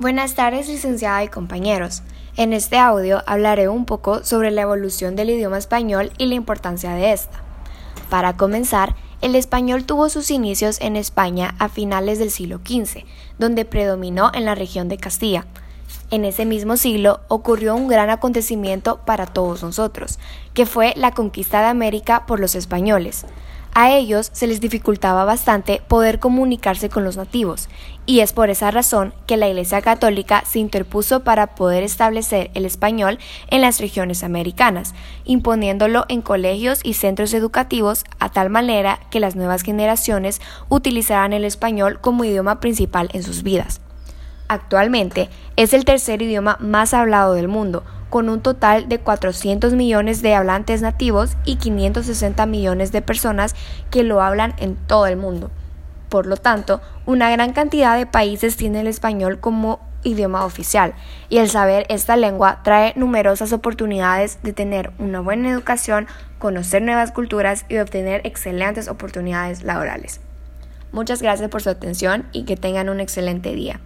Buenas tardes, licenciada y compañeros. En este audio hablaré un poco sobre la evolución del idioma español y la importancia de esta. Para comenzar, el español tuvo sus inicios en España a finales del siglo XV, donde predominó en la región de Castilla. En ese mismo siglo ocurrió un gran acontecimiento para todos nosotros, que fue la conquista de América por los españoles. A ellos se les dificultaba bastante poder comunicarse con los nativos, y es por esa razón que la Iglesia Católica se interpuso para poder establecer el español en las regiones americanas, imponiéndolo en colegios y centros educativos a tal manera que las nuevas generaciones utilizaran el español como idioma principal en sus vidas. Actualmente es el tercer idioma más hablado del mundo, con un total de 400 millones de hablantes nativos y 560 millones de personas que lo hablan en todo el mundo. Por lo tanto, una gran cantidad de países tienen el español como idioma oficial, y el saber esta lengua trae numerosas oportunidades de tener una buena educación, conocer nuevas culturas y obtener excelentes oportunidades laborales. Muchas gracias por su atención y que tengan un excelente día.